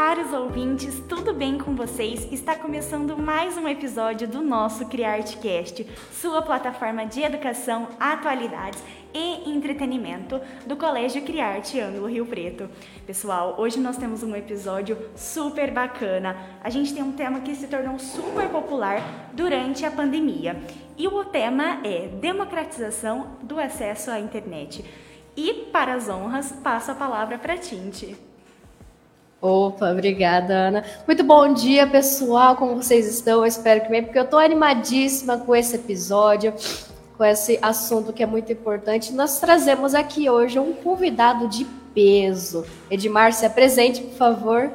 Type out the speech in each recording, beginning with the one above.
caros ouvintes, tudo bem com vocês? Está começando mais um episódio do nosso CriArtCast, sua plataforma de educação, atualidades e entretenimento do Colégio Criarte Ângulo Rio Preto. Pessoal, hoje nós temos um episódio super bacana. A gente tem um tema que se tornou super popular durante a pandemia. E o tema é democratização do acesso à internet. E para as honras, passo a palavra para Tinte. Opa, obrigada, Ana. Muito bom dia, pessoal. Como vocês estão? Eu espero que bem, porque eu estou animadíssima com esse episódio, com esse assunto que é muito importante. Nós trazemos aqui hoje um convidado de peso. Edmar, se apresente, por favor.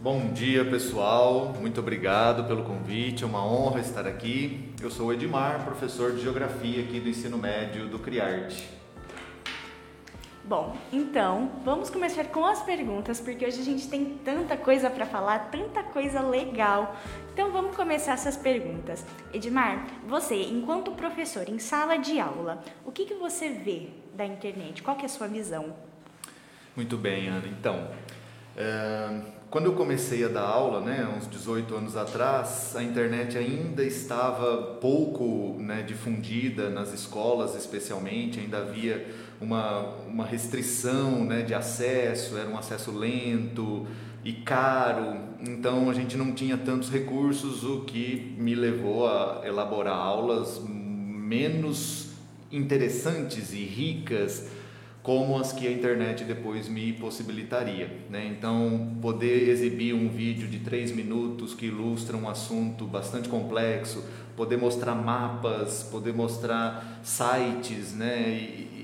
Bom dia, pessoal. Muito obrigado pelo convite. É uma honra estar aqui. Eu sou o Edmar, professor de Geografia aqui do ensino médio do Criarte. Bom, então vamos começar com as perguntas, porque hoje a gente tem tanta coisa para falar, tanta coisa legal. Então vamos começar essas perguntas. Edmar, você, enquanto professor em sala de aula, o que, que você vê da internet? Qual que é a sua visão? Muito bem, Ana. Então, é, quando eu comecei a dar aula, né, uns 18 anos atrás, a internet ainda estava pouco né, difundida nas escolas, especialmente, ainda havia uma, uma restrição né, de acesso, era um acesso lento e caro, então a gente não tinha tantos recursos, o que me levou a elaborar aulas menos interessantes e ricas como as que a internet depois me possibilitaria. Né? Então, poder exibir um vídeo de três minutos que ilustra um assunto bastante complexo, poder mostrar mapas, poder mostrar sites, né? E,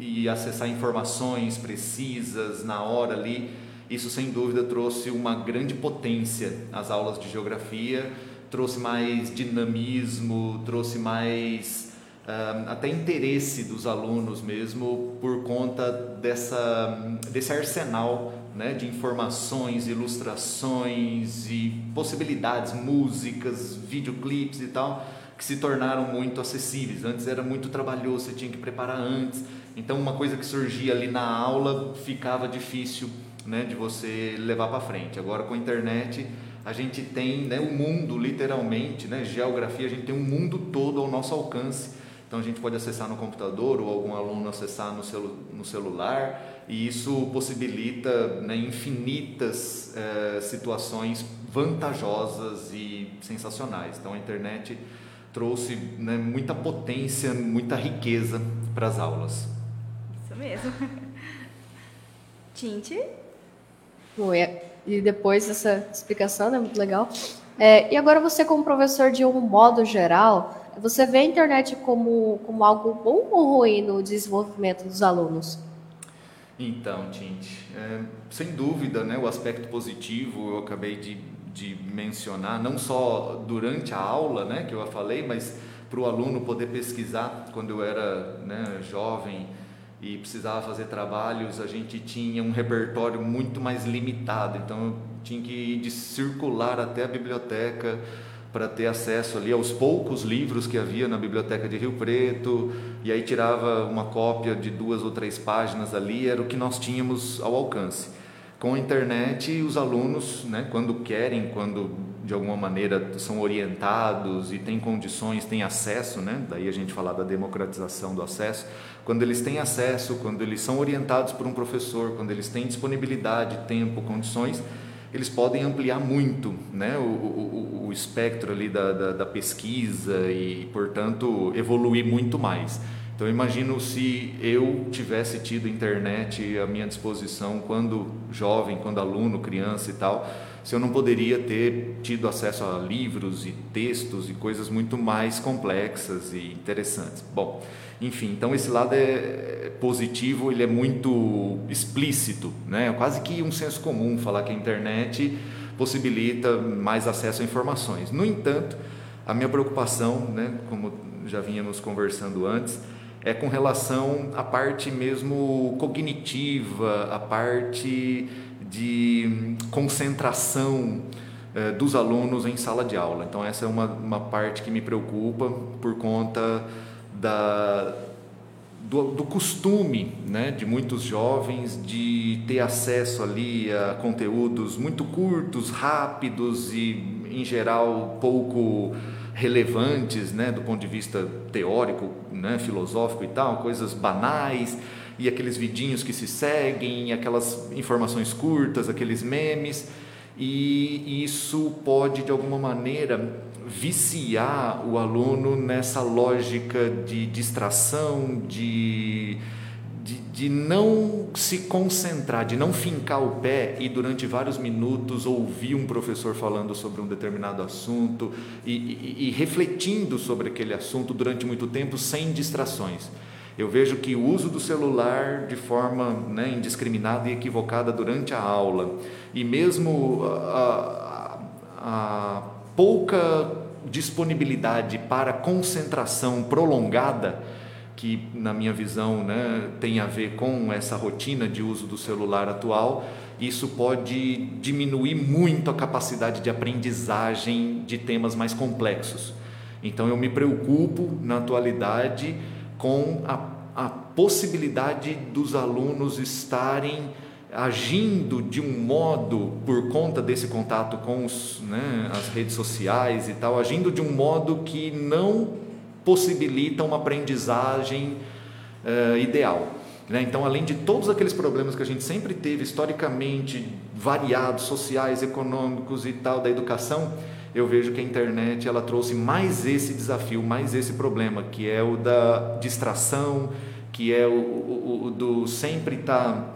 e, acessar informações precisas na hora ali, isso sem dúvida trouxe uma grande potência às aulas de geografia, trouxe mais dinamismo, trouxe mais uh, até interesse dos alunos mesmo por conta dessa, desse arsenal né, de informações, ilustrações e possibilidades, músicas, videoclipes e tal que se tornaram muito acessíveis. Antes era muito trabalhoso, você tinha que preparar antes. Então, uma coisa que surgia ali na aula ficava difícil né, de você levar para frente. Agora, com a internet, a gente tem né, o mundo, literalmente, né, geografia, a gente tem um mundo todo ao nosso alcance. Então, a gente pode acessar no computador ou algum aluno acessar no, celu no celular, e isso possibilita né, infinitas eh, situações vantajosas e sensacionais. Então, a internet trouxe né, muita potência, muita riqueza para as aulas. Mesmo. Tinte? E depois dessa explicação, né, muito legal. É, e agora você, como professor de um modo geral, você vê a internet como, como algo bom ou ruim no desenvolvimento dos alunos? Então, Tinte, é, sem dúvida, né, o aspecto positivo eu acabei de de mencionar, não só durante a aula, né, que eu falei, mas para o aluno poder pesquisar. Quando eu era né, jovem e precisava fazer trabalhos, a gente tinha um repertório muito mais limitado, então eu tinha que ir de circular até a biblioteca para ter acesso ali aos poucos livros que havia na biblioteca de Rio Preto, e aí tirava uma cópia de duas ou três páginas ali, era o que nós tínhamos ao alcance. Com a internet, os alunos, né, quando querem, quando de alguma maneira são orientados e têm condições, têm acesso, né, daí a gente falar da democratização do acesso, quando eles têm acesso, quando eles são orientados por um professor, quando eles têm disponibilidade, tempo, condições, eles podem ampliar muito né, o, o, o espectro ali da, da, da pesquisa e, portanto, evoluir muito mais. Então imagino se eu tivesse tido internet à minha disposição quando jovem, quando aluno, criança e tal, se eu não poderia ter tido acesso a livros e textos e coisas muito mais complexas e interessantes. Bom, enfim, então esse lado é positivo, ele é muito explícito, né? É quase que um senso comum falar que a internet possibilita mais acesso a informações. No entanto, a minha preocupação, né, como já vínhamos conversando antes, é com relação à parte mesmo cognitiva, a parte de concentração eh, dos alunos em sala de aula. Então, essa é uma, uma parte que me preocupa por conta da, do, do, costume né, de muitos jovens de ter acesso ali a conteúdos muito curtos, rápidos e, em geral, pouco relevantes né, do ponto de vista teórico, né, filosófico e tal, coisas banais e aqueles vidinhos que se seguem, aquelas informações curtas, aqueles memes, e isso pode de alguma maneira viciar o aluno nessa lógica de distração, de, de, de, não se concentrar, de não fincar o pé e durante vários minutos ouvir um professor falando sobre um determinado assunto e, e, e refletindo sobre aquele assunto durante muito tempo sem distrações. Eu vejo que o uso do celular de forma né, indiscriminada e equivocada durante a aula, e mesmo a, a, a pouca disponibilidade para concentração prolongada, que na minha visão né, tem a ver com essa rotina de uso do celular atual, isso pode diminuir muito a capacidade de aprendizagem de temas mais complexos. Então eu me preocupo na atualidade com a, a possibilidade dos alunos estarem agindo de um modo, por conta desse contato com os, né, as redes sociais e tal, agindo de um modo que não possibilita uma aprendizagem uh, ideal. Né? Então, além de todos aqueles problemas que a gente sempre teve historicamente, variados, sociais, econômicos e tal, da educação, eu vejo que a internet ela trouxe mais esse desafio, mais esse problema, que é o da distração, que é o, o, o do sempre estar tá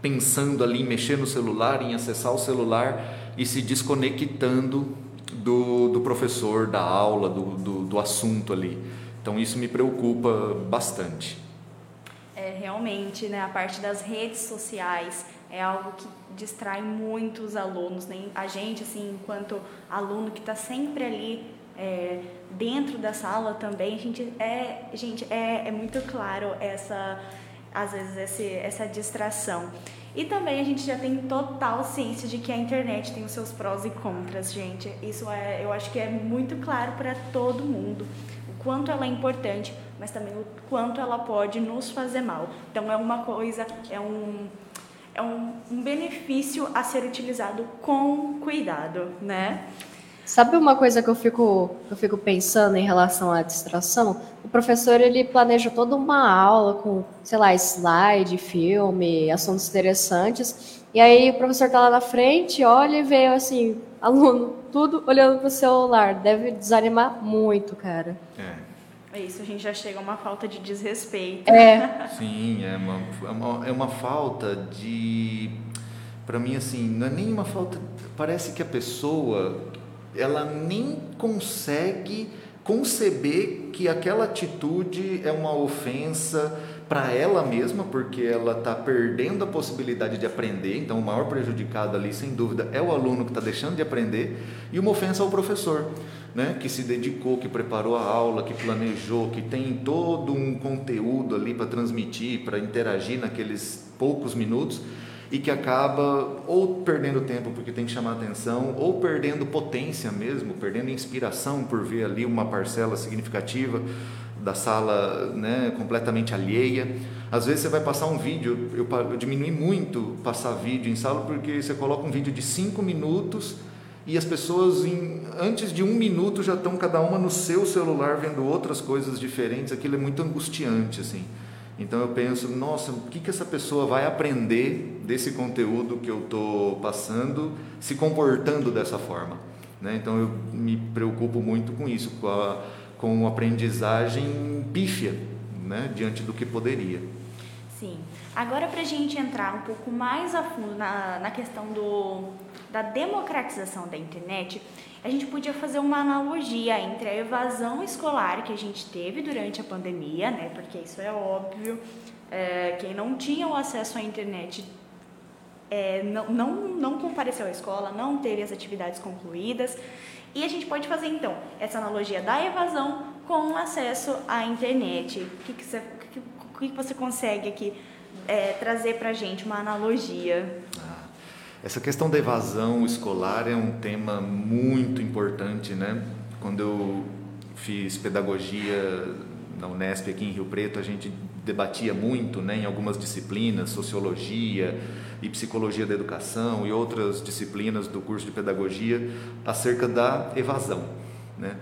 pensando ali mexer no celular, em acessar o celular e se desconectando do, do professor, da aula, do, do, do assunto ali. Então isso me preocupa bastante. É, realmente, né, a parte das redes sociais é algo que distrai muito os alunos, né? A gente, assim, enquanto aluno que está sempre ali é, dentro da sala também, a gente é, gente, é, é muito claro essa, às vezes, esse, essa distração. E também a gente já tem total ciência de que a internet tem os seus prós e contras, gente. Isso é, eu acho que é muito claro para todo mundo. O quanto ela é importante, mas também o quanto ela pode nos fazer mal. Então é uma coisa, é um é um, um benefício a ser utilizado com cuidado, né? Sabe uma coisa que eu fico, eu fico pensando em relação à distração? O professor ele planeja toda uma aula com, sei lá, slide, filme, assuntos interessantes. E aí o professor está lá na frente, olha e vê assim, aluno, tudo olhando para o celular. Deve desanimar muito, cara. É. É isso, a gente já chega a uma falta de desrespeito. É. Sim, é uma, é uma, é uma falta de. Para mim, assim, não é nem uma falta. Parece que a pessoa ela nem consegue conceber que aquela atitude é uma ofensa para ela mesma, porque ela está perdendo a possibilidade de aprender. Então, o maior prejudicado ali, sem dúvida, é o aluno que está deixando de aprender, e uma ofensa ao professor né, que se dedicou, que preparou a aula, que planejou, que tem todo um conteúdo ali para transmitir, para interagir naqueles poucos minutos e que acaba ou perdendo tempo porque tem que chamar atenção, ou perdendo potência mesmo, perdendo inspiração por ver ali uma parcela significativa da sala né, completamente alheia. Às vezes você vai passar um vídeo, eu, eu diminui muito passar vídeo em sala porque você coloca um vídeo de cinco minutos e as pessoas em, antes de um minuto já estão cada uma no seu celular vendo outras coisas diferentes, aquilo é muito angustiante assim. Então eu penso, nossa, o que, que essa pessoa vai aprender desse conteúdo que eu estou passando, se comportando dessa forma? Né? Então eu me preocupo muito com isso, com a, com aprendizagem pífia, né? diante do que poderia. Sim. Agora, para a gente entrar um pouco mais a fundo na, na questão do, da democratização da internet, a gente podia fazer uma analogia entre a evasão escolar que a gente teve durante a pandemia, né? Porque isso é óbvio. É, quem não tinha o acesso à internet é, não, não, não compareceu à escola, não teve as atividades concluídas. E a gente pode fazer então essa analogia da evasão com o acesso à internet. O que, que, você, o que, que você consegue aqui é, trazer para a gente uma analogia? Essa questão da evasão escolar é um tema muito importante, né? Quando eu fiz pedagogia na Unesp aqui em Rio Preto a gente debatia muito né, em algumas disciplinas, sociologia e psicologia da educação e outras disciplinas do curso de pedagogia acerca da evasão. Né?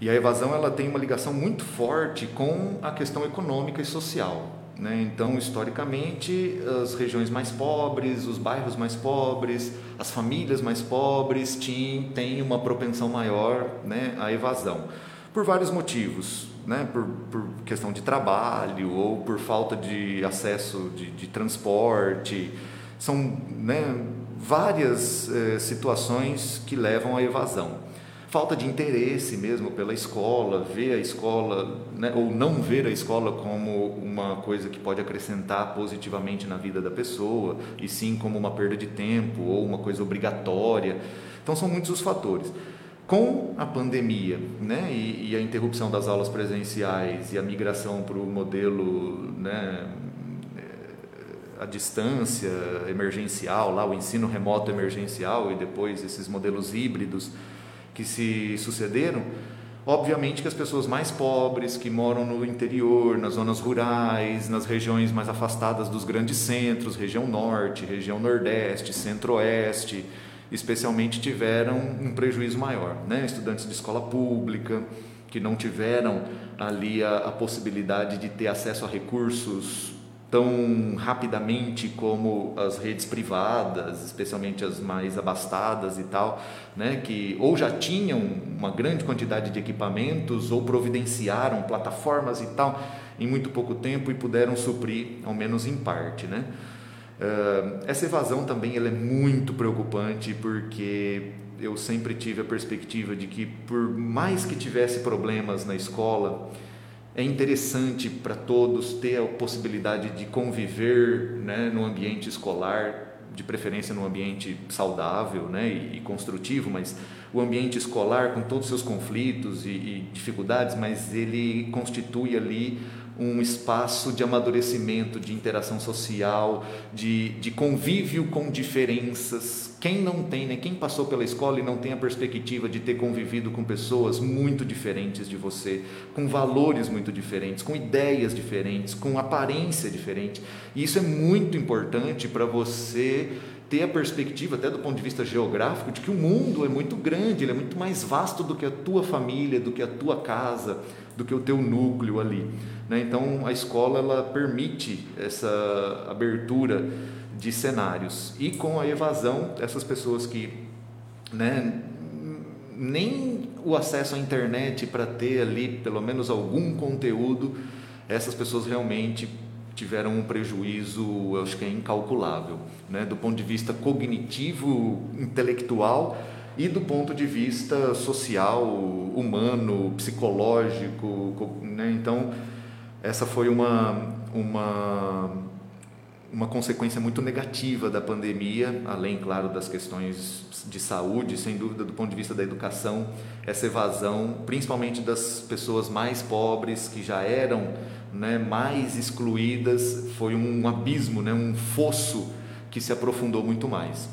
E a evasão ela tem uma ligação muito forte com a questão econômica e social. Né? Então, historicamente, as regiões mais pobres, os bairros mais pobres, as famílias mais pobres têm uma propensão maior né, à evasão, por vários motivos. Né? Por, por questão de trabalho ou por falta de acesso de, de transporte. São né, várias eh, situações que levam à evasão falta de interesse mesmo pela escola, ver a escola, né, ou não ver a escola como uma coisa que pode acrescentar positivamente na vida da pessoa, e sim como uma perda de tempo ou uma coisa obrigatória. Então, são muitos os fatores. Com a pandemia né, e, e a interrupção das aulas presenciais e a migração para o modelo né, a distância emergencial, lá o ensino remoto emergencial e depois esses modelos híbridos, que se sucederam, obviamente que as pessoas mais pobres, que moram no interior, nas zonas rurais, nas regiões mais afastadas dos grandes centros, região norte, região nordeste, centro-oeste, especialmente tiveram um prejuízo maior. Né? Estudantes de escola pública, que não tiveram ali a, a possibilidade de ter acesso a recursos tão rapidamente como as redes privadas, especialmente as mais abastadas e tal, né, que ou já tinham uma grande quantidade de equipamentos ou providenciaram plataformas e tal em muito pouco tempo e puderam suprir, ao menos em parte, né? Uh, essa evasão também ela é muito preocupante porque eu sempre tive a perspectiva de que por mais que tivesse problemas na escola é interessante para todos ter a possibilidade de conviver né, no ambiente escolar, de preferência num ambiente saudável né, e, e construtivo, mas o ambiente escolar com todos os seus conflitos e, e dificuldades, mas ele constitui ali um espaço de amadurecimento, de interação social, de, de convívio com diferenças. Quem não tem, né, quem passou pela escola e não tem a perspectiva de ter convivido com pessoas muito diferentes de você, com valores muito diferentes, com ideias diferentes, com aparência diferente, e isso é muito importante para você ter a perspectiva, até do ponto de vista geográfico, de que o mundo é muito grande, ele é muito mais vasto do que a tua família, do que a tua casa, do que o teu núcleo ali. Né? Então, a escola ela permite essa abertura de cenários. E com a evasão, essas pessoas que né, nem o acesso à internet para ter ali pelo menos algum conteúdo, essas pessoas realmente tiveram um prejuízo, eu acho que é incalculável, né? do ponto de vista cognitivo, intelectual e do ponto de vista social, humano, psicológico. Né? Então, essa foi uma, uma, uma consequência muito negativa da pandemia, além, claro, das questões de saúde, sem dúvida, do ponto de vista da educação, essa evasão, principalmente das pessoas mais pobres que já eram né, mais excluídas, foi um abismo, né, um fosso que se aprofundou muito mais.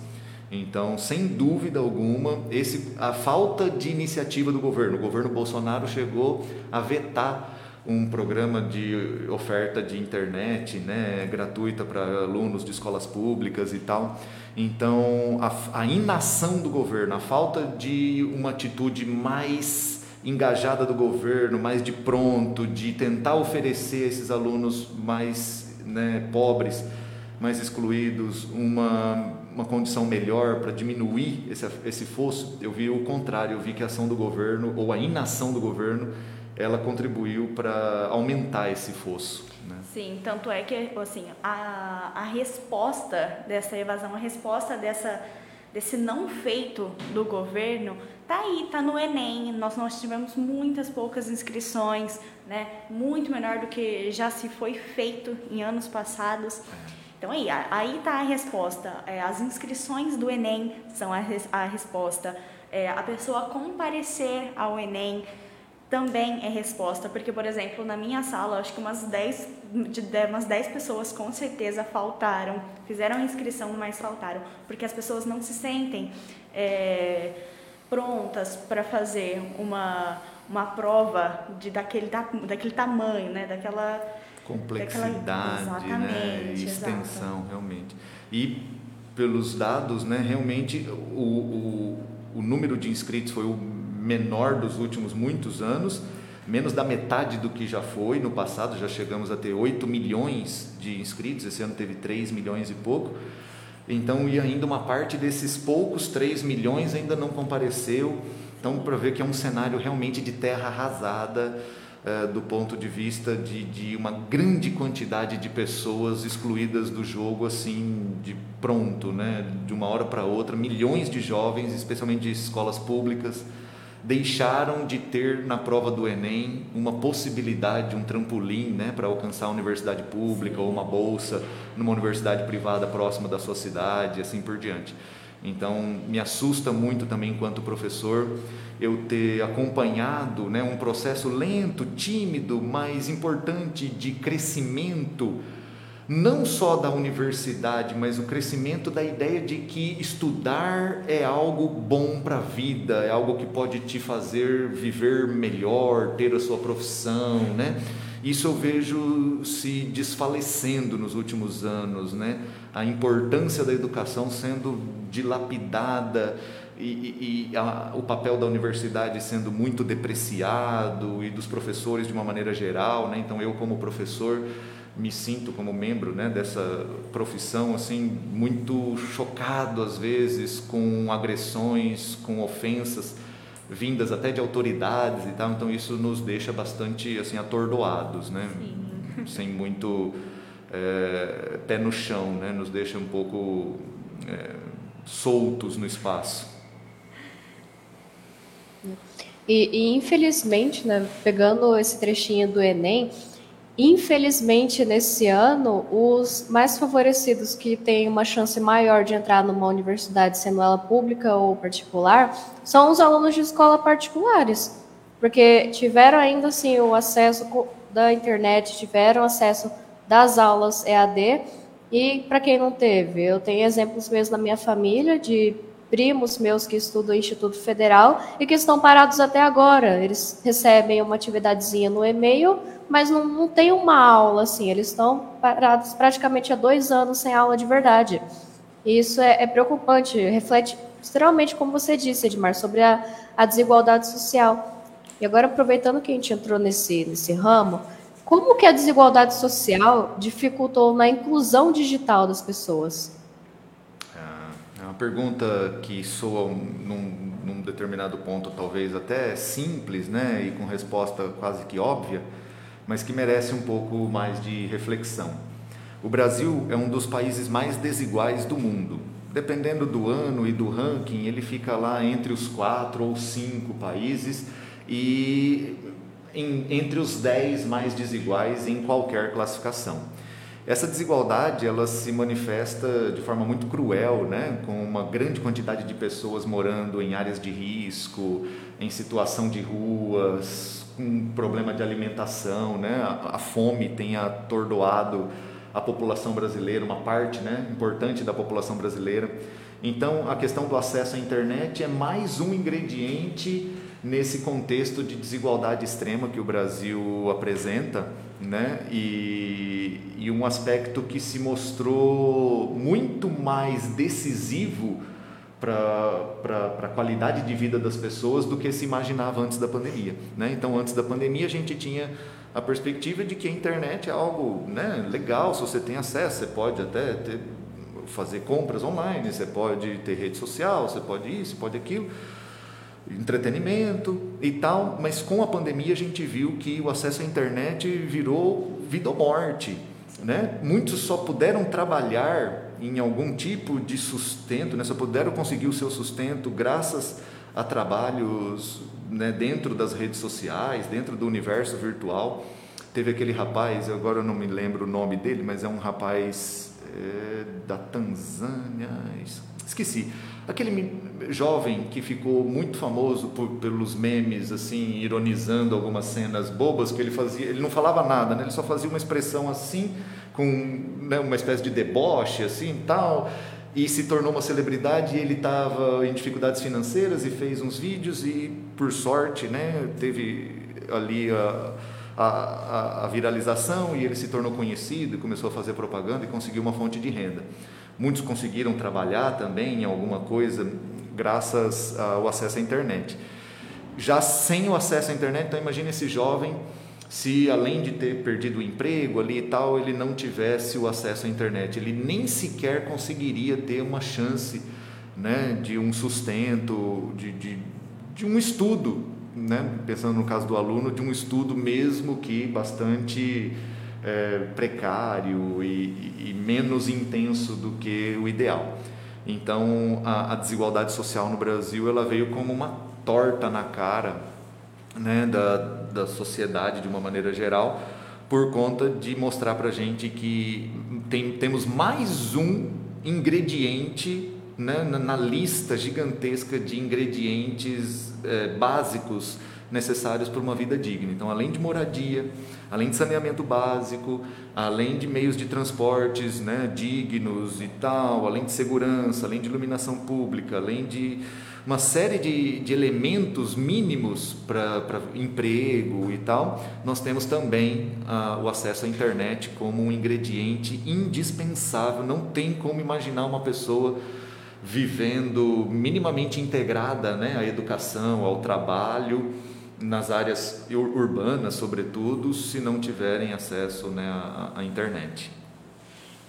Então, sem dúvida alguma, esse, a falta de iniciativa do governo, o governo Bolsonaro chegou a vetar um programa de oferta de internet né, gratuita para alunos de escolas públicas e tal. Então, a, a inação do governo, a falta de uma atitude mais engajada do governo, mais de pronto, de tentar oferecer a esses alunos mais né, pobres, mais excluídos, uma, uma condição melhor para diminuir esse, esse fosso, eu vi o contrário, eu vi que a ação do governo, ou a inação do governo, ela contribuiu para aumentar esse fosso. Né? Sim, tanto é que assim, a, a resposta dessa evasão, a resposta dessa, desse não feito do governo Tá aí, tá no Enem. Nós nós tivemos muitas poucas inscrições, né? Muito menor do que já se foi feito em anos passados. Então aí, aí tá a resposta. É, as inscrições do Enem são a, res, a resposta. É, a pessoa comparecer ao Enem também é resposta, porque, por exemplo, na minha sala, acho que umas 10, de, umas 10 pessoas com certeza faltaram, fizeram a inscrição, mas faltaram, porque as pessoas não se sentem. É, prontas para fazer uma, uma prova de daquele, daquele tamanho, né? Daquela complexidade, daquela... né? E extensião, exato. realmente. E pelos dados, né? Realmente o, o, o número de inscritos foi o menor dos últimos muitos anos, menos da metade do que já foi no passado, já chegamos a ter 8 milhões de inscritos, esse ano teve 3 milhões e pouco. Então, e ainda uma parte desses poucos 3 milhões ainda não compareceu. Então, para ver que é um cenário realmente de terra arrasada, eh, do ponto de vista de, de uma grande quantidade de pessoas excluídas do jogo, assim, de pronto, né? de uma hora para outra. Milhões de jovens, especialmente de escolas públicas, deixaram de ter na prova do Enem uma possibilidade, um trampolim né, para alcançar a universidade pública ou uma bolsa numa universidade privada próxima da sua cidade, assim por diante. Então, me assusta muito também, enquanto professor, eu ter acompanhado né, um processo lento, tímido, mas importante de crescimento não só da universidade, mas o crescimento da ideia de que estudar é algo bom para a vida, é algo que pode te fazer viver melhor, ter a sua profissão, né? Isso eu vejo se desfalecendo nos últimos anos, né? A importância da educação sendo dilapidada e, e, a, o papel da universidade sendo muito depreciado e dos professores de uma maneira geral, né? Então eu como professor me sinto como membro né, dessa profissão assim muito chocado às vezes com agressões, com ofensas vindas até de autoridades e tal. Então isso nos deixa bastante assim atordoados, né? Sim. Sem muito é, pé no chão, né? Nos deixa um pouco é, soltos no espaço. E, e infelizmente, né, pegando esse trechinho do Enem, Infelizmente, nesse ano, os mais favorecidos que têm uma chance maior de entrar numa universidade, sendo ela pública ou particular, são os alunos de escola particulares, porque tiveram ainda assim o acesso da internet, tiveram acesso das aulas EAD, e para quem não teve, eu tenho exemplos mesmo na minha família de primos meus que estudam no Instituto Federal e que estão parados até agora. Eles recebem uma atividadezinha no e-mail mas não, não tem uma aula assim. Eles estão parados praticamente há dois anos sem aula de verdade. E isso é, é preocupante, reflete extremamente, como você disse, Edmar, sobre a, a desigualdade social. E agora, aproveitando que a gente entrou nesse, nesse ramo, como que a desigualdade social dificultou na inclusão digital das pessoas? É, é uma pergunta que soa num, num determinado ponto talvez até simples, né, e com resposta quase que óbvia, mas que merece um pouco mais de reflexão. O Brasil é um dos países mais desiguais do mundo. Dependendo do ano e do ranking, ele fica lá entre os quatro ou cinco países e em, entre os dez mais desiguais em qualquer classificação. Essa desigualdade ela se manifesta de forma muito cruel, né? com uma grande quantidade de pessoas morando em áreas de risco, em situação de ruas, com problema de alimentação, né? A, fome tem atordoado a população brasileira, uma parte, né, importante da população brasileira. Então, a questão do acesso à internet é mais um ingrediente nesse contexto de desigualdade extrema que o Brasil apresenta, né? E, e um aspecto que se mostrou muito mais decisivo para a qualidade de vida das pessoas do que se imaginava antes da pandemia. Né? Então, antes da pandemia, a gente tinha a perspectiva de que a internet é algo né, legal, se você tem acesso, você pode até ter, fazer compras online, você pode ter rede social, você pode isso, pode aquilo, entretenimento e tal, mas com a pandemia a gente viu que o acesso à internet virou vida ou morte. Né? Muitos só puderam trabalhar em algum tipo de sustento, né? só puderam conseguir o seu sustento graças a trabalhos né, dentro das redes sociais, dentro do universo virtual. Teve aquele rapaz, agora eu não me lembro o nome dele, mas é um rapaz é, da Tanzânia, esqueci. Aquele jovem que ficou muito famoso por, pelos memes, assim, ironizando algumas cenas bobas que ele fazia, ele não falava nada, né? ele só fazia uma expressão assim com né, uma espécie de deboche assim tal e se tornou uma celebridade. Ele estava em dificuldades financeiras e fez uns vídeos e, por sorte, né, teve ali a, a, a, viralização e ele se tornou conhecido, começou a fazer propaganda e conseguiu uma fonte de renda. Muitos conseguiram trabalhar também em alguma coisa graças ao acesso à internet. Já sem o acesso à internet, então imagine esse jovem se além de ter perdido o emprego ali e tal, ele não tivesse o acesso à internet, ele nem sequer conseguiria ter uma chance né, de um sustento, de, de, de um estudo, né, pensando no caso do aluno, de um estudo mesmo que bastante é, precário e, e, menos intenso do que o ideal. Então, a, a desigualdade social no Brasil ela veio como uma torta na cara né, da, da sociedade de uma maneira geral, por conta de mostrar para gente que tem, temos mais um ingrediente né, na, na, lista gigantesca de ingredientes é, básicos necessários para uma vida digna. Então, além de moradia, além de saneamento básico, além de meios de transportes né, dignos e tal, além de segurança, além de iluminação pública, além de uma série de, de elementos mínimos para emprego e tal, nós temos também ah, o acesso à internet como um ingrediente indispensável. Não tem como imaginar uma pessoa vivendo minimamente integrada né, à educação, ao trabalho, nas áreas urbanas, sobretudo, se não tiverem acesso né, à, à internet.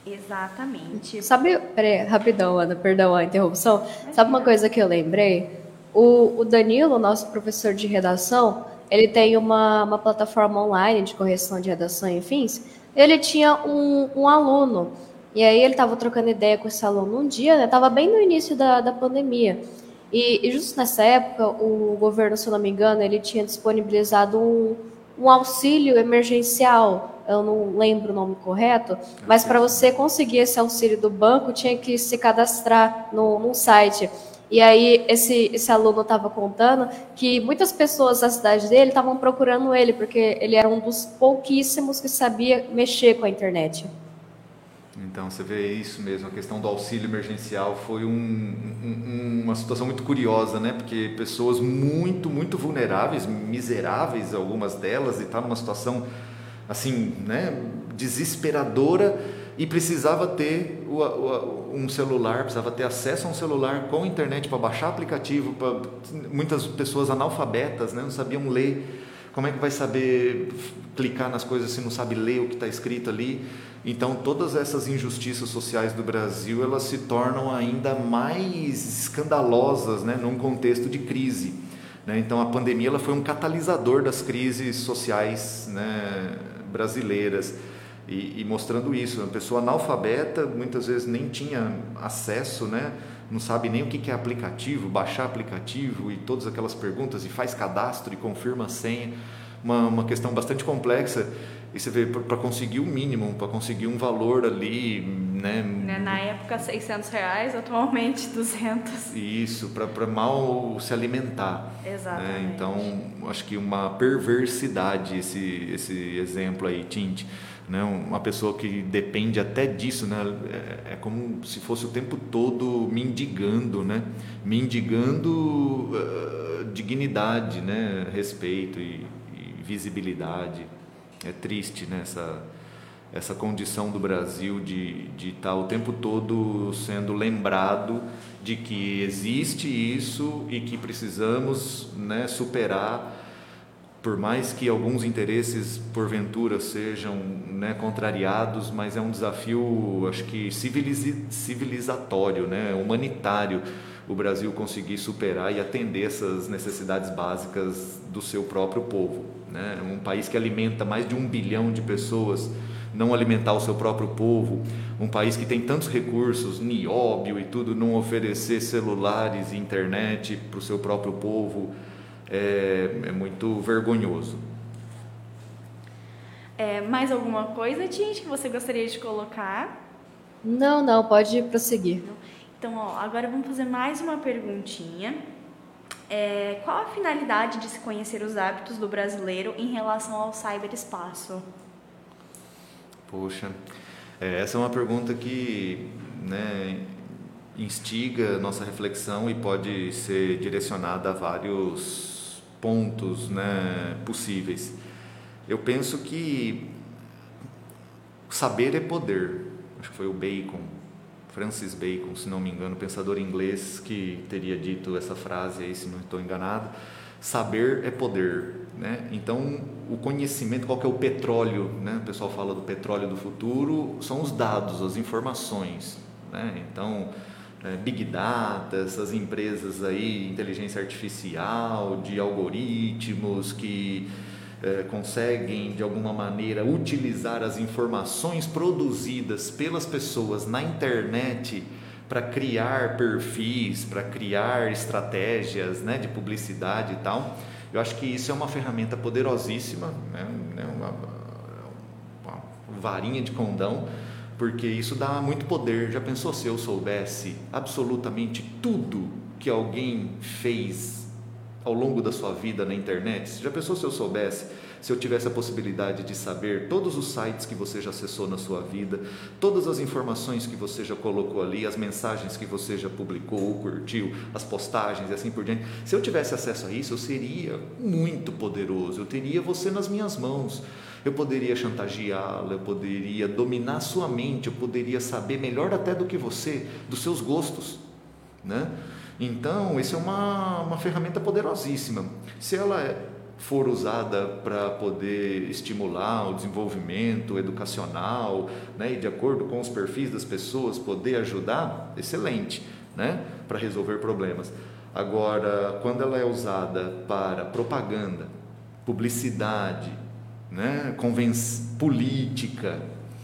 Exatamente. Sabe, peraí, rapidão, Ana, perdão a interrupção. Sabe uma coisa que eu lembrei? O, o Danilo, nosso professor de redação, ele tem uma, uma plataforma online de correção de redação e fins. Ele tinha um, um aluno, e aí ele estava trocando ideia com esse aluno um dia, né? Estava bem no início da, da pandemia. E, e justo nessa época, o governo, se não me engano, ele tinha disponibilizado um, um auxílio emergencial eu não lembro o nome correto, mas para você conseguir esse auxílio do banco, tinha que se cadastrar no, num site. E aí esse, esse aluno estava contando que muitas pessoas da cidade dele estavam procurando ele, porque ele era um dos pouquíssimos que sabia mexer com a internet. Então você vê isso mesmo, a questão do auxílio emergencial foi um, um, uma situação muito curiosa, né? Porque pessoas muito, muito vulneráveis, miseráveis, algumas delas, e tá numa situação assim, né, desesperadora e precisava ter o, o, um celular, precisava ter acesso a um celular com internet para baixar aplicativo, muitas pessoas analfabetas, né, não sabiam ler. Como é que vai saber clicar nas coisas se não sabe ler o que está escrito ali? Então, todas essas injustiças sociais do Brasil, elas se tornam ainda mais escandalosas, né, num contexto de crise. Né? Então, a pandemia ela foi um catalisador das crises sociais, né, brasileiras. E, e, mostrando isso, uma pessoa analfabeta muitas vezes nem tinha acesso, né? Não sabe nem o que é aplicativo, baixar aplicativo e todas aquelas perguntas, e faz cadastro e confirma a senha, uma, uma questão bastante complexa. E você vê, para conseguir o mínimo, para conseguir um valor ali, né? né na época, 600 reais, atualmente 200. Isso, para mal se alimentar. Né? Exatamente. Né? Então, acho que uma perversidade esse, esse exemplo aí, Tinte. Né? Uma pessoa que depende até disso, né? É, é como se fosse o tempo todo mendigando, né? Mendigando uh, dignidade, né? Respeito e, e visibilidade. É triste né, essa, essa condição do Brasil de, estar tá o tempo todo sendo lembrado de que existe isso e que precisamos né, superar, por mais que alguns interesses, porventura, sejam né, contrariados, mas é um desafio, acho que civilizatório, né, humanitário, o Brasil conseguir superar e atender essas necessidades básicas do seu próprio povo. Né? Um país que alimenta mais de um bilhão de pessoas, não alimentar o seu próprio povo, um país que tem tantos recursos, nióbio e tudo, não oferecer celulares e internet para o seu próprio povo, é, é muito vergonhoso. É, mais alguma coisa, Tinte, que você gostaria de colocar? Não, não, pode prosseguir. Então, ó, agora vamos fazer mais uma perguntinha. É, qual a finalidade de se conhecer os hábitos do brasileiro em relação ao cyberespaço? Poxa, é, essa é uma pergunta que né, instiga nossa reflexão e pode ser direcionada a vários pontos né, possíveis. Eu penso que saber é poder. Acho que foi o Bacon, Francis Bacon, se não me engano, pensador inglês, que teria dito essa frase aí, se não estou enganado. Saber é poder, né? Então, o conhecimento, qual que é o petróleo, né? O pessoal fala do petróleo do futuro, são os dados, as informações, né? Então, é, Big Data, essas empresas aí, inteligência artificial, de algoritmos que é, conseguem de alguma maneira utilizar as informações produzidas pelas pessoas na internet para criar perfis, para criar estratégias né, de publicidade e tal. Eu acho que isso é uma ferramenta poderosíssima, né, né uma, uma varinha de condão porque isso dá muito poder. Já pensou se eu soubesse absolutamente tudo que alguém fez ao longo da sua vida na internet? Já pensou se eu soubesse? Se eu tivesse a possibilidade de saber todos os sites que você já acessou na sua vida, todas as informações que você já colocou ali, as mensagens que você já publicou ou curtiu, as postagens e assim por diante. Se eu tivesse acesso a isso, eu seria muito poderoso. Eu teria você nas minhas mãos eu poderia chantageá-la, eu poderia dominar sua mente, eu poderia saber melhor até do que você, dos seus gostos, né? Então, isso é uma, uma ferramenta poderosíssima. Se ela é, for usada para poder estimular o desenvolvimento educacional, né, e de acordo com os perfis das pessoas, poder ajudar, excelente, né, para resolver problemas. Agora, quando ela é usada para propaganda, publicidade, né, política,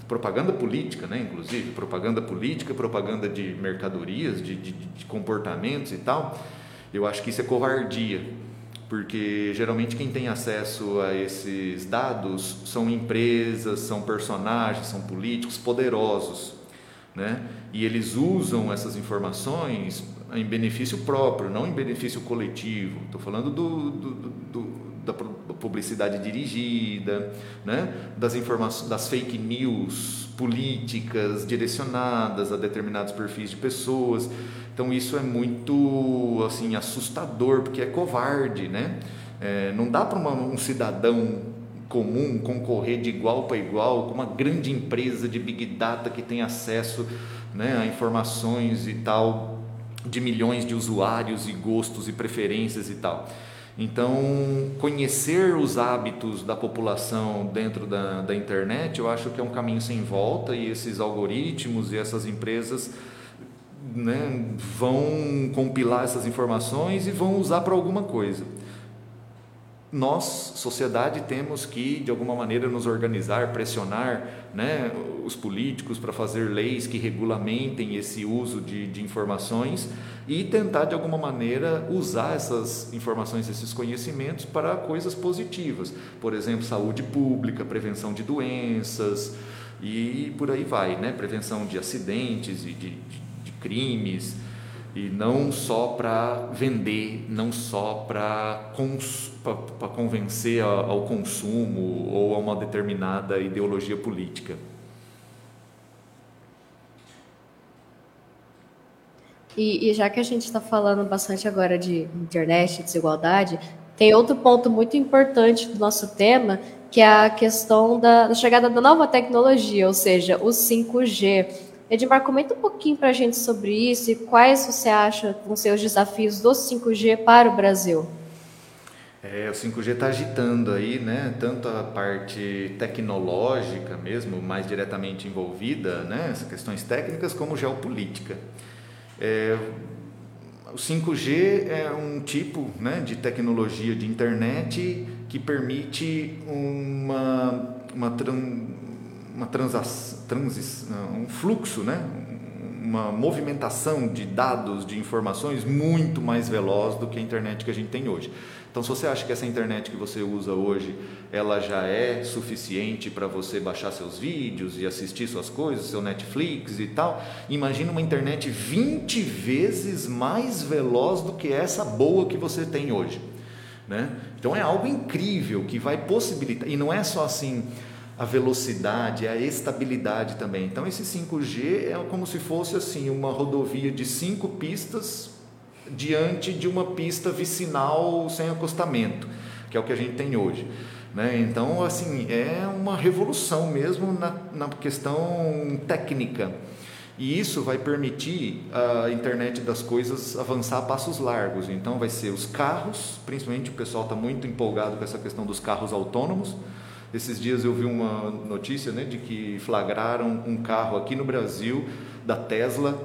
propaganda política, né, inclusive, propaganda política, propaganda de mercadorias, de, de, de comportamentos e tal, eu acho que isso é covardia, porque geralmente quem tem acesso a esses dados são empresas, são personagens, são políticos poderosos, né? E eles usam essas informações em benefício próprio, não em benefício coletivo. Estou falando do, do, do da publicidade dirigida, né? das das fake news políticas direcionadas a determinados perfis de pessoas. Então isso é muito assim assustador porque é covarde, né? É, não dá para um cidadão comum concorrer de igual para igual com uma grande empresa de big data que tem acesso né, a informações e tal de milhões de usuários e gostos e preferências e tal. Então, conhecer os hábitos da população dentro da, da internet, eu acho que é um caminho sem volta e esses algoritmos e essas empresas né, vão compilar essas informações e vão usar para alguma coisa nós, sociedade, temos que, de alguma maneira, nos organizar, pressionar né, os políticos para fazer leis que regulamentem esse uso de, de, informações e tentar, de alguma maneira, usar essas informações, esses conhecimentos para coisas positivas. Por exemplo, saúde pública, prevenção de doenças e por aí vai, né? prevenção de acidentes e de, de, de crimes e não só para vender, não só para convencer ao consumo ou a uma determinada ideologia política. E, e já que a gente está falando bastante agora de internet, desigualdade, tem outro ponto muito importante do nosso tema, que é a questão da, da chegada da nova tecnologia, ou seja, o 5G. Edmar, comenta um pouquinho para a gente sobre isso e quais você acha vão ser os desafios do 5G para o Brasil. É, o 5G está agitando aí, né? Tanto a parte tecnológica mesmo, mais diretamente envolvida, né? Essas questões técnicas, como geopolítica. É, o 5G é um tipo né, de tecnologia de internet que permite uma, uma, uma transação, transis, um fluxo, né? uma movimentação de dados, de informações muito mais veloz do que a internet que a gente tem hoje. Então, se você acha que essa internet que você usa hoje, ela já é suficiente para você baixar seus vídeos e assistir suas coisas, seu Netflix e tal, imagina uma internet 20 vezes mais veloz do que essa boa que você tem hoje. Né? Então, é algo incrível que vai possibilitar, e não é só assim, a velocidade, a estabilidade também. Então esse 5G é como se fosse assim uma rodovia de cinco pistas diante de uma pista vicinal sem acostamento, que é o que a gente tem hoje. Né? Então, assim, é uma revolução mesmo na, na questão técnica. E isso vai permitir a internet das coisas avançar a passos largos. Então, vai ser os carros, principalmente o pessoal está muito empolgado com essa questão dos carros autônomos. Esses dias eu vi uma notícia né, de que flagraram um carro aqui no Brasil da Tesla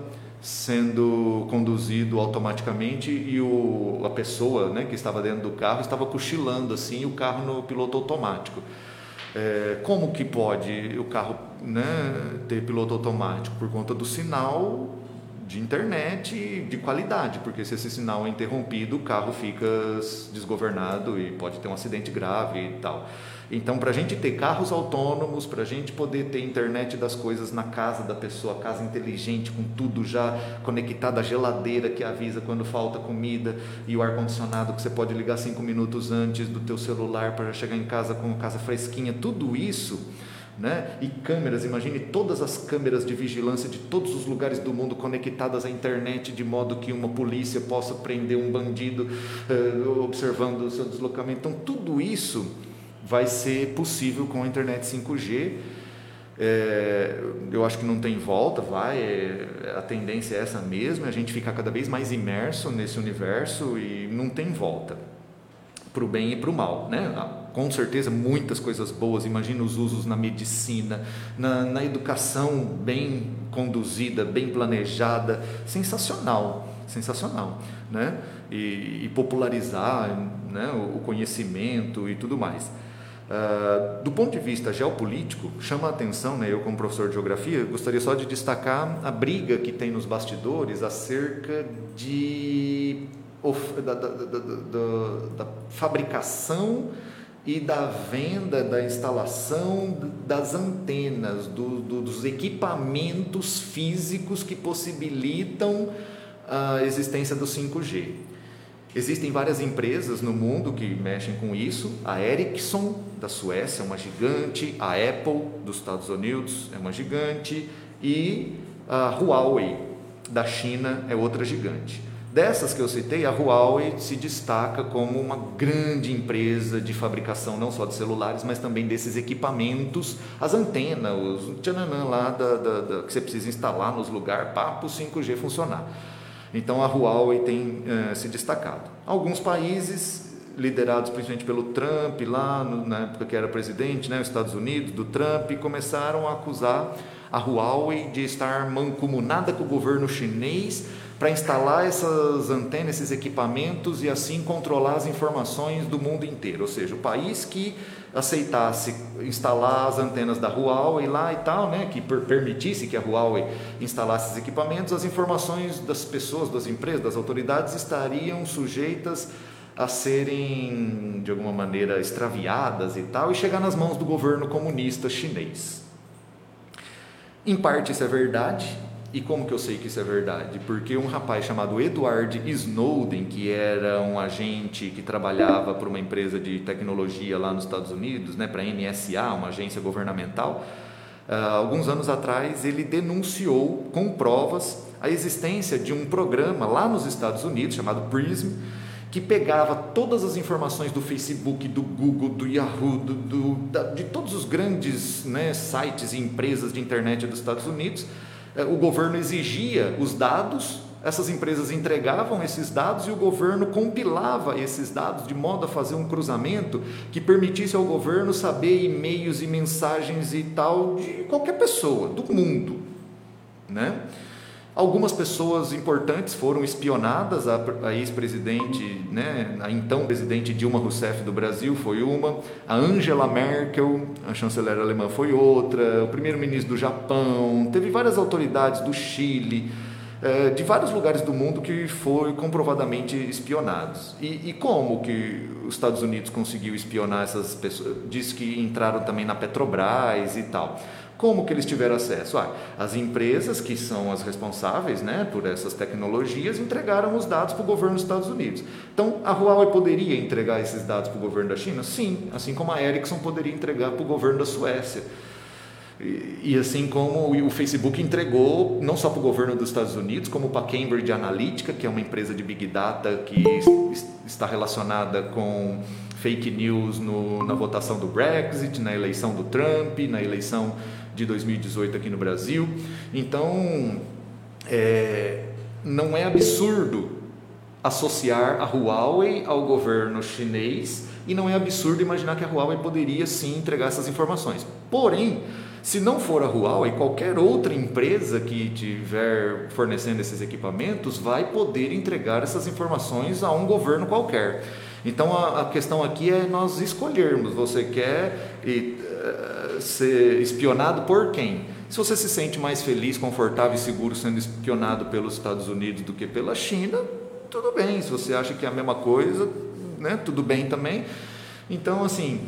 sendo conduzido automaticamente e o, a pessoa né, que estava dentro do carro estava cochilando assim o carro no piloto automático. É, como que pode o carro né, ter piloto automático? Por conta do sinal de internet de qualidade, porque se esse sinal é interrompido, o carro fica desgovernado e pode ter um acidente grave e tal. Então, para a gente ter carros autônomos, para a gente poder ter internet das coisas na casa da pessoa, casa inteligente, com tudo já conectado, a geladeira que avisa quando falta comida e o ar-condicionado que você pode ligar cinco minutos antes do teu celular para chegar em casa com a casa fresquinha, tudo isso, né? E câmeras, imagine todas as câmeras de vigilância de todos os lugares do mundo conectadas à internet, de modo que uma polícia possa prender um bandido uh, observando o seu deslocamento. Então, tudo isso vai ser possível com a internet 5G. É, eu acho que não tem volta, vai. É, a tendência é essa mesmo, a gente ficar cada vez mais imerso nesse universo e não tem volta para o bem e para o mal, né? Ah, com certeza muitas coisas boas. Imagina os usos na medicina, na, na educação bem conduzida, bem planejada, sensacional, sensacional, né? E, e popularizar, né? o conhecimento e tudo mais. Uh, do ponto de vista geopolítico, chama a atenção, né, eu como professor de geografia, gostaria só de destacar a briga que tem nos bastidores acerca de, da, da, da, da fabricação e da venda, da instalação das antenas, do, do, dos equipamentos físicos que possibilitam a existência do 5G. Existem várias empresas no mundo que mexem com isso. A Ericsson, da Suécia, é uma gigante. A Apple, dos Estados Unidos, é uma gigante. E a Huawei, da China, é outra gigante. Dessas que eu citei, a Huawei se destaca como uma grande empresa de fabricação não só de celulares, mas também desses equipamentos, as antenas, os tchananã lá da, da, da, que você precisa instalar nos lugares para o 5G funcionar. Então a Huawei tem eh, se destacado. Alguns países, liderados principalmente pelo Trump, lá no, na época que era presidente, né, os Estados Unidos, do Trump, começaram a acusar a Huawei de estar mancomunada com o governo chinês para instalar essas antenas, esses equipamentos e assim controlar as informações do mundo inteiro. Ou seja, o país que aceitasse instalar as antenas da Huawei lá e tal, né, que permitisse que a Huawei instalasse esses equipamentos, as informações das pessoas, das empresas, das autoridades estariam sujeitas a serem de alguma maneira extraviadas e tal e chegar nas mãos do governo comunista chinês. Em parte isso é verdade, e como que eu sei que isso é verdade? Porque um rapaz chamado Edward Snowden, que era um agente que trabalhava para uma empresa de tecnologia lá nos Estados Unidos, né, para a NSA, uma agência governamental, uh, alguns anos atrás ele denunciou com provas a existência de um programa lá nos Estados Unidos chamado PRISM, que pegava todas as informações do Facebook, do Google, do Yahoo, do, do, da, de todos os grandes né, sites e empresas de internet dos Estados Unidos o governo exigia os dados, essas empresas entregavam esses dados e o governo compilava esses dados de modo a fazer um cruzamento que permitisse ao governo saber e-mails e mensagens e tal de qualquer pessoa do mundo, né? Algumas pessoas importantes foram espionadas, a, ex-presidente, né, a então presidente Dilma Rousseff do Brasil foi uma, a Angela Merkel, a chanceler alemã foi outra, o primeiro-ministro do Japão, teve várias autoridades do Chile, é, de vários lugares do mundo que foi comprovadamente espionados. E, e, como que os Estados Unidos conseguiu espionar essas pessoas? Diz que entraram também na Petrobras e tal. Como que eles tiveram acesso? Ah, as empresas que são as responsáveis né, por essas tecnologias entregaram os dados para o governo dos Estados Unidos. Então, a Huawei poderia entregar esses dados para o governo da China? Sim, assim como a Ericsson poderia entregar para o governo da Suécia. E, assim como o Facebook entregou, não só para o governo dos Estados Unidos, como para a Cambridge Analytica, que é uma empresa de Big Data que está relacionada com fake news no, na votação do Brexit, na eleição do Trump, na eleição de 2018 aqui no Brasil. Então, é, não é absurdo associar a Huawei ao governo chinês e não é absurdo imaginar que a Huawei poderia sim entregar essas informações. Porém, se não for a Huawei, qualquer outra empresa que estiver fornecendo esses equipamentos vai poder entregar essas informações a um governo qualquer. Então a, a questão aqui é nós escolhermos: você quer e, uh, ser espionado por quem? Se você se sente mais feliz, confortável e seguro sendo espionado pelos Estados Unidos do que pela China, tudo bem. Se você acha que é a mesma coisa, né, tudo bem também. Então, assim,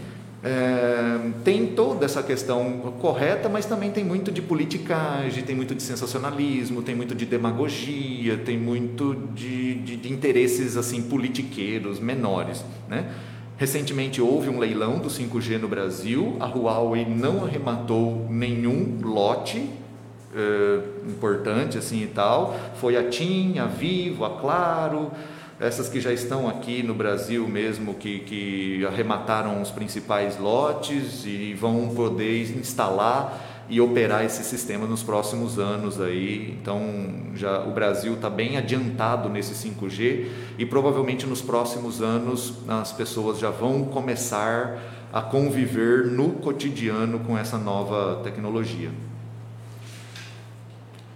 é, tem toda essa questão correta, mas também tem muito de politicagem, tem muito de sensacionalismo, tem muito de demagogia, tem muito de, de, de interesses assim politiqueiros menores, né? Recentemente houve um leilão do 5G no Brasil, a Huawei não arrematou nenhum lote é, importante assim e tal, foi a TIM, a Vivo, a Claro, essas que já estão aqui no Brasil mesmo, que, que arremataram os principais lotes e vão poder instalar e operar esse sistema nos próximos anos aí. Então, já o Brasil está bem adiantado nesse 5G e provavelmente nos próximos anos as pessoas já vão começar a conviver no cotidiano com essa nova tecnologia.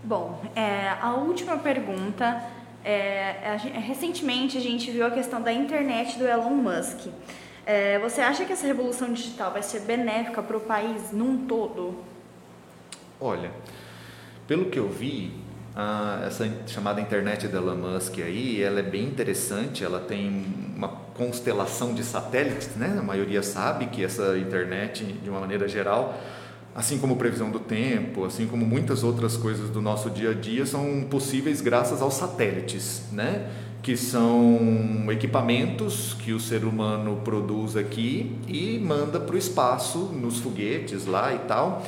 Bom, é, a última pergunta é, a, recentemente a gente viu a questão da internet do Elon Musk. É, você acha que essa revolução digital vai ser benéfica para o país num todo? Olha, pelo que eu vi, a, essa chamada internet do Elon Musk aí, ela é bem interessante, ela tem uma constelação de satélites, né? A maioria sabe que essa internet, de uma maneira geral, assim como previsão do tempo, assim como muitas outras coisas do nosso dia a dia, são possíveis graças aos satélites, né? que são equipamentos que o ser humano produz aqui e manda para o espaço, nos foguetes lá e tal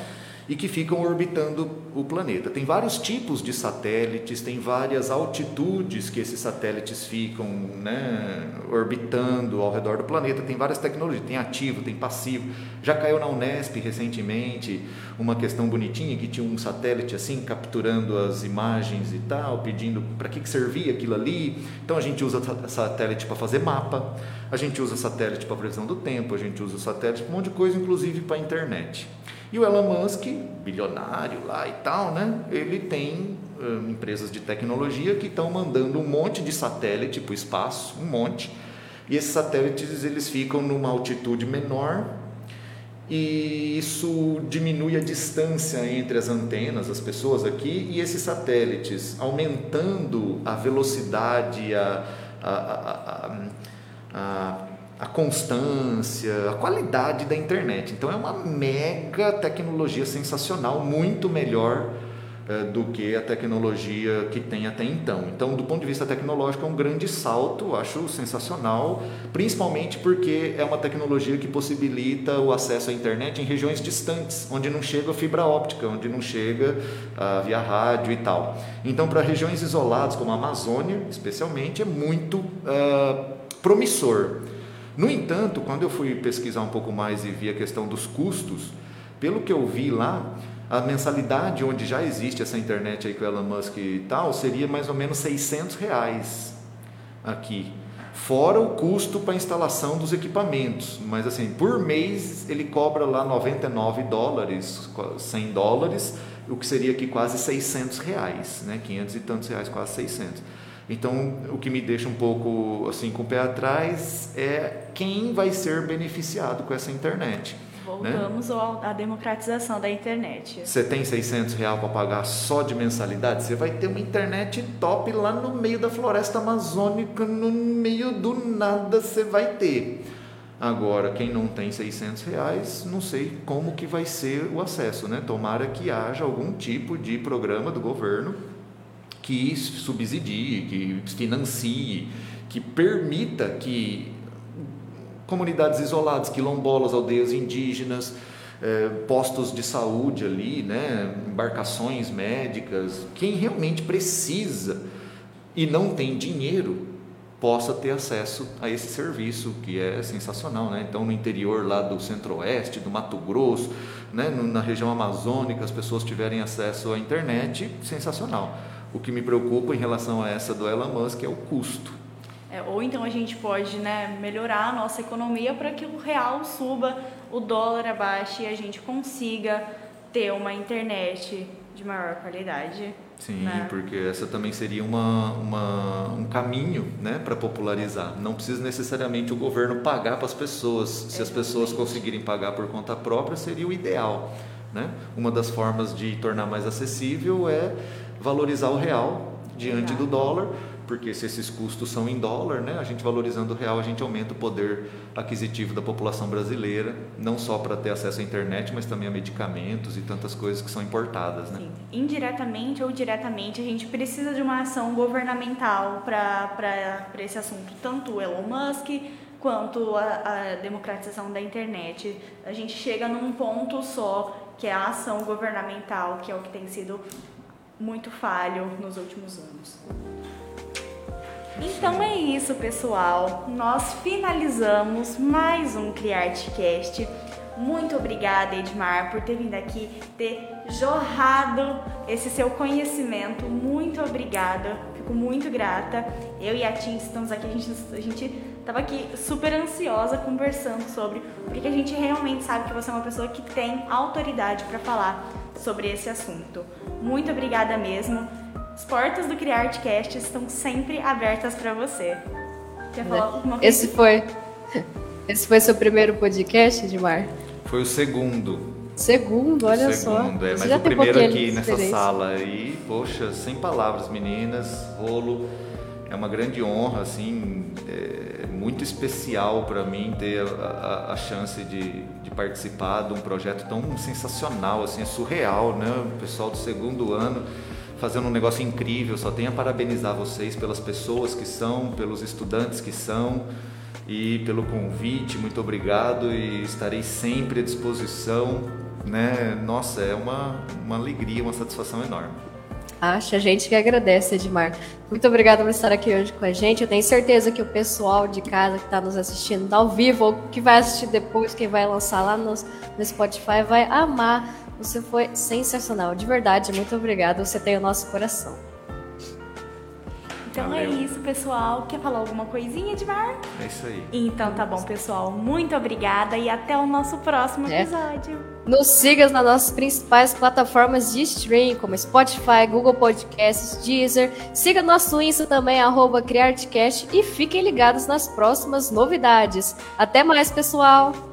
e que ficam orbitando o planeta. Tem vários tipos de satélites, tem várias altitudes que esses satélites ficam né, orbitando ao redor do planeta, tem várias tecnologias, tem ativo, tem passivo. Já caiu na Unesp recentemente uma questão bonitinha que tinha um satélite assim capturando as imagens e tal, pedindo para que, que servia aquilo ali. Então a gente usa satélite para fazer mapa, a gente usa satélite para previsão do tempo, a gente usa satélite para um monte de coisa, inclusive para a internet. E o Elon Musk, bilionário lá e tal, né? Ele tem uh, empresas de tecnologia que estão mandando um monte de satélite para o espaço, um monte. E esses satélites eles ficam numa altitude menor e isso diminui a distância entre as antenas, as pessoas aqui, e esses satélites, aumentando a velocidade, a, a, a, a a constância, a qualidade da internet. Então é uma mega tecnologia sensacional, muito melhor é, do que a tecnologia que tem até então. Então, do ponto de vista tecnológico, é um grande salto, acho sensacional, principalmente porque é uma tecnologia que possibilita o acesso à internet em regiões distantes, onde não chega a fibra óptica, onde não chega a via rádio e tal. Então, para regiões isoladas, como a Amazônia, especialmente, é muito uh, promissor. No entanto, quando eu fui pesquisar um pouco mais e vi a questão dos custos, pelo que eu vi lá, a mensalidade onde já existe essa internet aí com o Elon Musk e tal, seria mais ou menos 600 reais aqui. Fora o custo para instalação dos equipamentos. Mas assim, por mês ele cobra lá 99 dólares, 100 dólares, o que seria aqui quase 600 reais, né? 500 e tantos reais, quase 600. Então, o que me deixa um pouco assim com o pé atrás é quem vai ser beneficiado com essa internet. Voltamos né? à democratização da internet. Você tem 600 reais para pagar só de mensalidade? Você vai ter uma internet top lá no meio da floresta amazônica, no meio do nada você vai ter. Agora, quem não tem 600 reais, não sei como que vai ser o acesso, né? Tomara que haja algum tipo de programa do governo que subsidie, que financie, que permita que comunidades isoladas, quilombolas, aldeias indígenas, eh, postos de saúde ali, né, embarcações médicas, quem realmente precisa e não tem dinheiro possa ter acesso a esse serviço que é sensacional, né? Então no interior lá do Centro-Oeste, do Mato Grosso, né, na região amazônica, as pessoas tiverem acesso à internet, sensacional. O que me preocupa em relação a essa do Elon Musk é o custo é, ou então a gente pode né, melhorar a nossa economia para que o real suba, o dólar abaixe e a gente consiga ter uma internet de maior qualidade. Sim, né? porque essa também seria uma, uma um caminho né, para popularizar. Não precisa necessariamente o governo pagar para as pessoas. Se as pessoas conseguirem pagar por conta própria, seria o ideal. Né? Uma das formas de tornar mais acessível é valorizar o real diante do dólar porque se esses custos são em dólar, né, a gente valorizando o real, a gente aumenta o poder aquisitivo da população brasileira, não só para ter acesso à internet, mas também a medicamentos e tantas coisas que são importadas. Né? Sim. Indiretamente ou diretamente, a gente precisa de uma ação governamental para esse assunto, tanto o Elon Musk quanto a, a democratização da internet. A gente chega num ponto só, que é a ação governamental, que é o que tem sido muito falho nos últimos anos. Então é isso, pessoal. Nós finalizamos mais um CriArteCast. Muito obrigada, Edmar, por ter vindo aqui, ter jorrado esse seu conhecimento. Muito obrigada, fico muito grata. Eu e a Tim estamos aqui, a gente, a gente tava aqui super ansiosa conversando sobre, porque a gente realmente sabe que você é uma pessoa que tem autoridade para falar sobre esse assunto. Muito obrigada mesmo. As portas do CriArtCast estão sempre abertas para você. Quer falar né? alguma coisa? Esse foi, esse foi seu primeiro podcast, Edmar? Foi o segundo. Segundo, olha o segundo, só. É, mas o primeiro aqui nessa sala aí, poxa, sem palavras, meninas, rolo. É uma grande honra, assim, é muito especial para mim ter a, a, a chance de, de, participar de um projeto tão sensacional, assim, é surreal, né? O pessoal do segundo ano fazendo um negócio incrível. Só tenho a parabenizar vocês pelas pessoas que são, pelos estudantes que são e pelo convite. Muito obrigado e estarei sempre à disposição. Né? Nossa, é uma, uma alegria, uma satisfação enorme. Acha a gente que agradece, Edmar. Muito obrigada por estar aqui hoje com a gente. Eu tenho certeza que o pessoal de casa que está nos assistindo ao vivo ou que vai assistir depois, quem vai lançar lá no, no Spotify, vai amar você foi sensacional, de verdade. Muito obrigada. Você tem o nosso coração. Então é Valeu. é isso, pessoal. Quer falar alguma coisinha, Edmar? É isso aí. Então tá bom, pessoal. Muito obrigada e até o nosso próximo é. Nos siga nas nossas principais plataformas de streaming, como Spotify, Google Podcasts, Deezer. Siga nosso Insta também, arroba CriArtCast, e fiquem ligados nas próximas novidades. Até mais, pessoal!